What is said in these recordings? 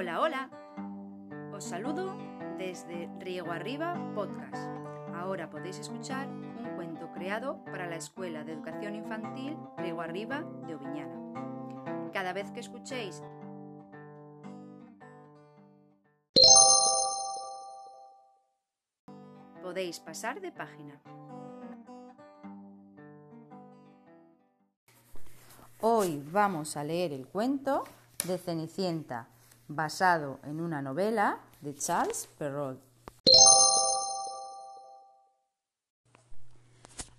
Hola, hola. Os saludo desde Riego Arriba Podcast. Ahora podéis escuchar un cuento creado para la Escuela de Educación Infantil Riego Arriba de Oviñana. Cada vez que escuchéis podéis pasar de página. Hoy vamos a leer el cuento de Cenicienta, basado en una novela de Charles Perrault.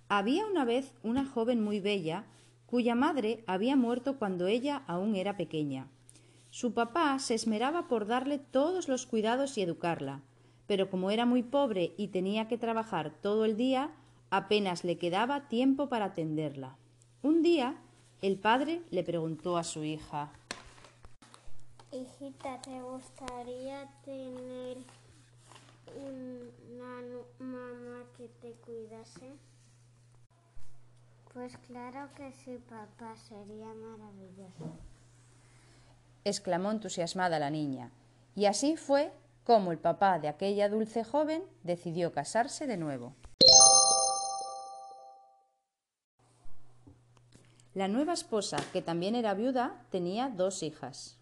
Había una vez una joven muy bella cuya madre había muerto cuando ella aún era pequeña. Su papá se esmeraba por darle todos los cuidados y educarla, pero como era muy pobre y tenía que trabajar todo el día, apenas le quedaba tiempo para atenderla. Un día el padre le preguntó a su hija Hijita, ¿te gustaría tener una mamá que te cuidase? Pues claro que sí, papá, sería maravilloso. exclamó entusiasmada la niña. Y así fue como el papá de aquella dulce joven decidió casarse de nuevo. La nueva esposa, que también era viuda, tenía dos hijas.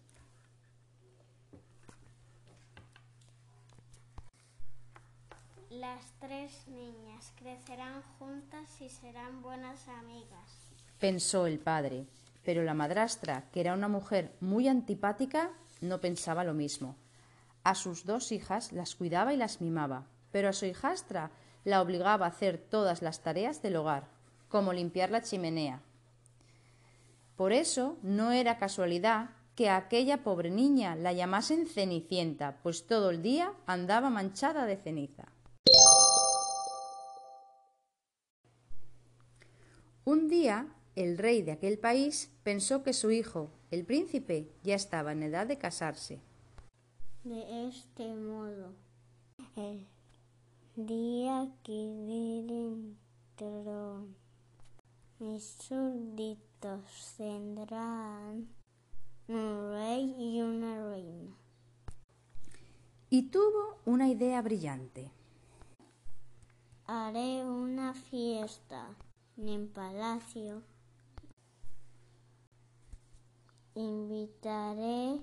Las tres niñas crecerán juntas y serán buenas amigas. Pensó el padre, pero la madrastra, que era una mujer muy antipática, no pensaba lo mismo. A sus dos hijas las cuidaba y las mimaba, pero a su hijastra la obligaba a hacer todas las tareas del hogar, como limpiar la chimenea. Por eso no era casualidad que a aquella pobre niña la llamasen Cenicienta, pues todo el día andaba manchada de ceniza. Un día el rey de aquel país pensó que su hijo, el príncipe, ya estaba en edad de casarse. De este modo, el día que dentro mis súbditos tendrán un rey y una reina. Y tuvo una idea brillante. Haré una fiesta en palacio. Invitaré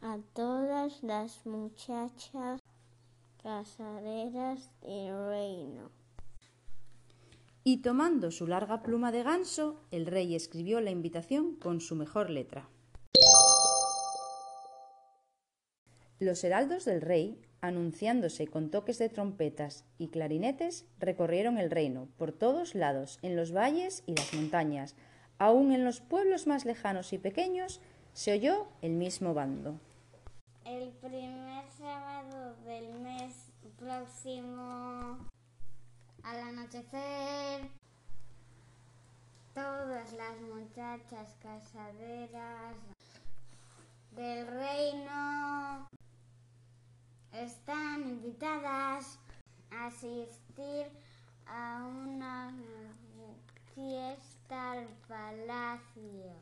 a todas las muchachas casaderas del reino. Y tomando su larga pluma de ganso, el rey escribió la invitación con su mejor letra. Los heraldos del rey, anunciándose con toques de trompetas y clarinetes, recorrieron el reino por todos lados, en los valles y las montañas, aun en los pueblos más lejanos y pequeños, se oyó el mismo bando. El primer sábado del mes próximo, al anochecer, todas las muchachas casaderas del reino están invitadas a asistir a una fiesta al palacio.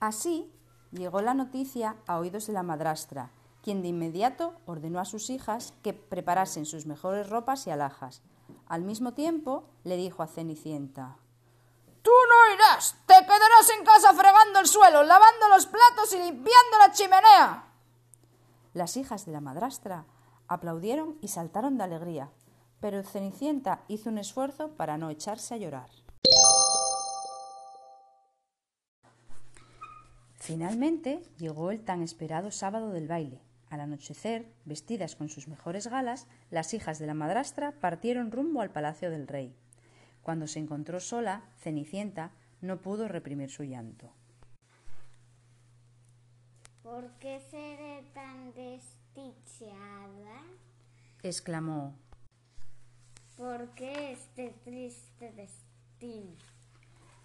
Así llegó la noticia a oídos de la madrastra, quien de inmediato ordenó a sus hijas que preparasen sus mejores ropas y alhajas. Al mismo tiempo le dijo a Cenicienta Tú no irás, te quedarás en fregando el suelo, lavando los platos y limpiando la chimenea. Las hijas de la madrastra aplaudieron y saltaron de alegría, pero Cenicienta hizo un esfuerzo para no echarse a llorar. Finalmente llegó el tan esperado sábado del baile. Al anochecer, vestidas con sus mejores galas, las hijas de la madrastra partieron rumbo al palacio del rey. Cuando se encontró sola, Cenicienta no pudo reprimir su llanto. ¿Por qué seré tan desdichada? exclamó. ¿Por qué este triste destino?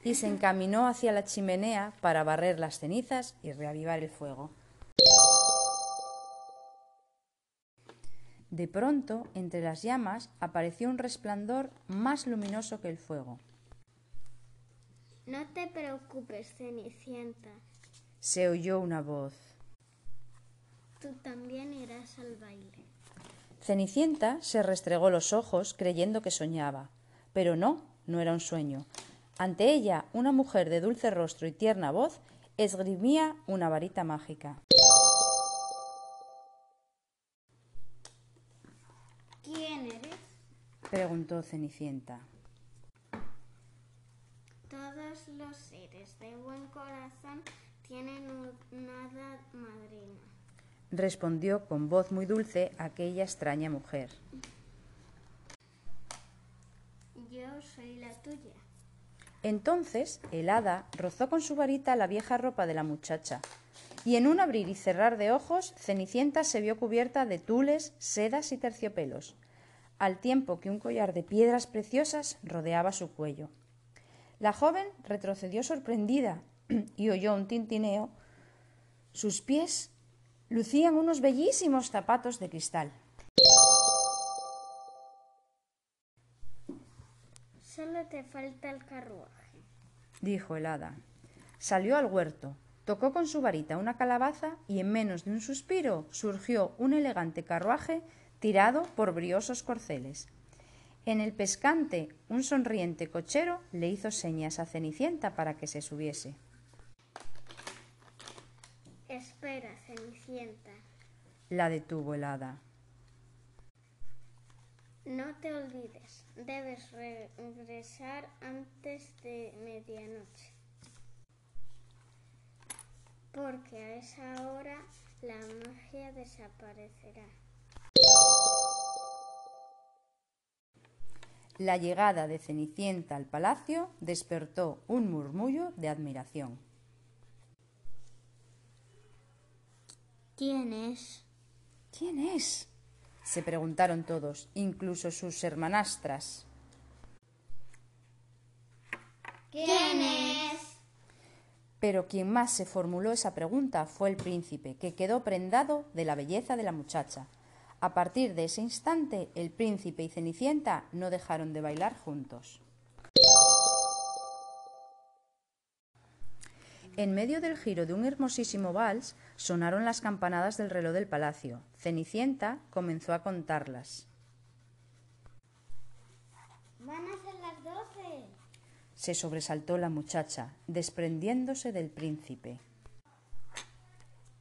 y se encaminó hacia la chimenea para barrer las cenizas y reavivar el fuego. De pronto, entre las llamas, apareció un resplandor más luminoso que el fuego. No te preocupes, Cenicienta. Se oyó una voz. Tú también irás al baile. Cenicienta se restregó los ojos creyendo que soñaba, pero no, no era un sueño. Ante ella, una mujer de dulce rostro y tierna voz esgrimía una varita mágica. ¿Quién eres? preguntó Cenicienta. Todos los seres de buen corazón tienen una hada madrina. respondió con voz muy dulce aquella extraña mujer. Yo soy la tuya. Entonces el hada rozó con su varita la vieja ropa de la muchacha, y en un abrir y cerrar de ojos Cenicienta se vio cubierta de tules, sedas y terciopelos, al tiempo que un collar de piedras preciosas rodeaba su cuello. La joven retrocedió sorprendida y oyó un tintineo. Sus pies lucían unos bellísimos zapatos de cristal. Solo te falta el carruaje. dijo el hada. Salió al huerto, tocó con su varita una calabaza y en menos de un suspiro surgió un elegante carruaje tirado por briosos corceles. En el pescante, un sonriente cochero le hizo señas a Cenicienta para que se subiese. Espera, Cenicienta. La detuvo el hada. No te olvides, debes regresar antes de medianoche. Porque a esa hora la magia desaparecerá. La llegada de Cenicienta al palacio despertó un murmullo de admiración. ¿Quién es? ¿Quién es? se preguntaron todos, incluso sus hermanastras. ¿Quién es? Pero quien más se formuló esa pregunta fue el príncipe, que quedó prendado de la belleza de la muchacha. A partir de ese instante, el príncipe y Cenicienta no dejaron de bailar juntos. En medio del giro de un hermosísimo vals sonaron las campanadas del reloj del palacio. Cenicienta comenzó a contarlas. Van a ser las doce. Se sobresaltó la muchacha, desprendiéndose del príncipe.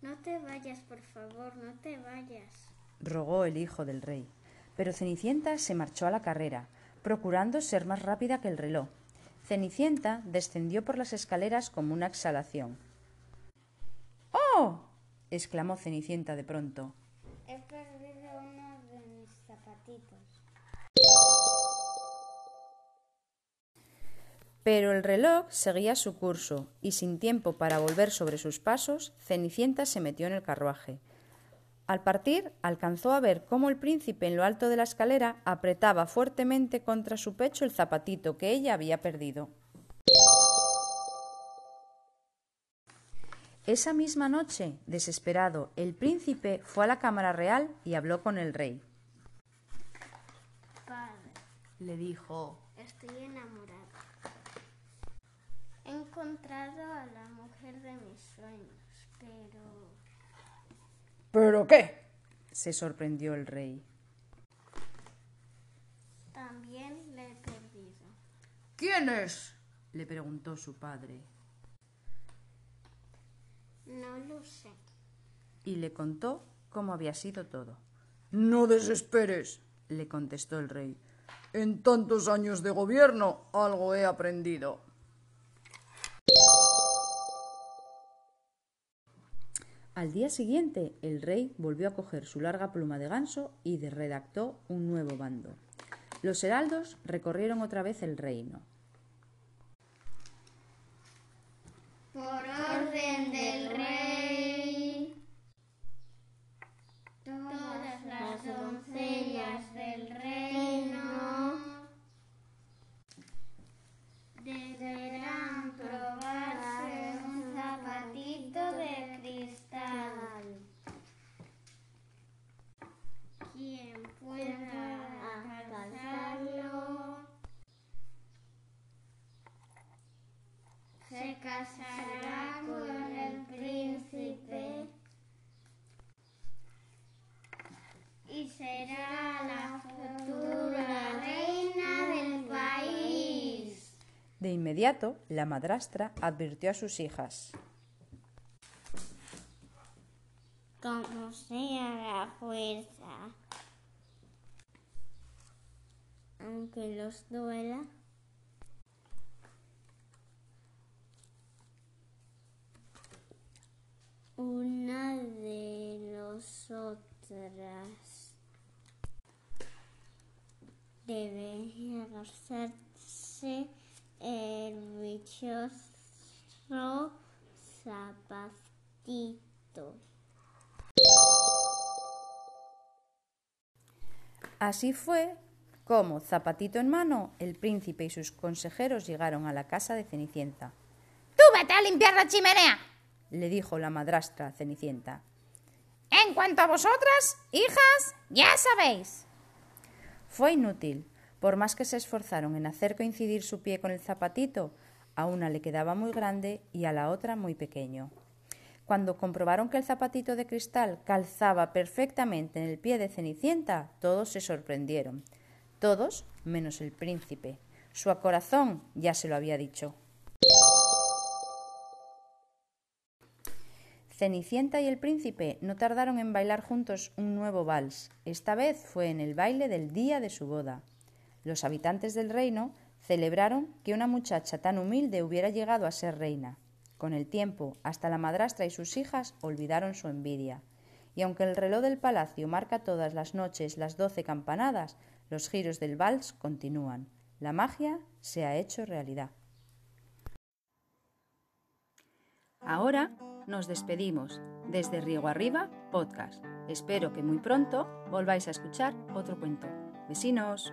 No te vayas, por favor, no te vayas. Rogó el hijo del rey. Pero Cenicienta se marchó a la carrera, procurando ser más rápida que el reloj. Cenicienta descendió por las escaleras como una exhalación. ¡Oh! exclamó Cenicienta de pronto. He perdido uno de mis zapatitos. Pero el reloj seguía su curso, y sin tiempo para volver sobre sus pasos, Cenicienta se metió en el carruaje. Al partir, alcanzó a ver cómo el príncipe en lo alto de la escalera apretaba fuertemente contra su pecho el zapatito que ella había perdido. Esa misma noche, desesperado, el príncipe fue a la cámara real y habló con el rey. Padre, Le dijo estoy enamorada. He encontrado a la mujer de mis sueños, pero ¿Pero qué? se sorprendió el rey. también le he perdido. ¿Quién es? le preguntó su padre. No lo sé. y le contó cómo había sido todo. No desesperes, le contestó el rey. En tantos años de gobierno algo he aprendido. Al día siguiente, el rey volvió a coger su larga pluma de ganso y redactó un nuevo bando. Los heraldos recorrieron otra vez el reino. Por orden del rey. Todas las doncellas del reino deberán probarse un zapatito de cristal. Quien pueda alcanzarlo se casará con el príncipe y será la futura reina del país. De inmediato, la madrastra advirtió a sus hijas. Como sea la fuerza, aunque los duela, una de nosotras debe ejercerse el dichoso zapatito. Así fue como, zapatito en mano, el príncipe y sus consejeros llegaron a la casa de Cenicienta. ¡Tú vete a limpiar la chimenea! le dijo la madrastra a Cenicienta. En cuanto a vosotras, hijas, ya sabéis. Fue inútil. Por más que se esforzaron en hacer coincidir su pie con el zapatito, a una le quedaba muy grande y a la otra muy pequeño. Cuando comprobaron que el zapatito de cristal calzaba perfectamente en el pie de Cenicienta, todos se sorprendieron. Todos menos el príncipe. Su corazón ya se lo había dicho. Cenicienta y el príncipe no tardaron en bailar juntos un nuevo vals. Esta vez fue en el baile del día de su boda. Los habitantes del reino celebraron que una muchacha tan humilde hubiera llegado a ser reina. Con el tiempo, hasta la madrastra y sus hijas olvidaron su envidia. Y aunque el reloj del palacio marca todas las noches las doce campanadas, los giros del vals continúan. La magia se ha hecho realidad. Ahora nos despedimos desde Riego Arriba Podcast. Espero que muy pronto volváis a escuchar otro cuento. Vecinos.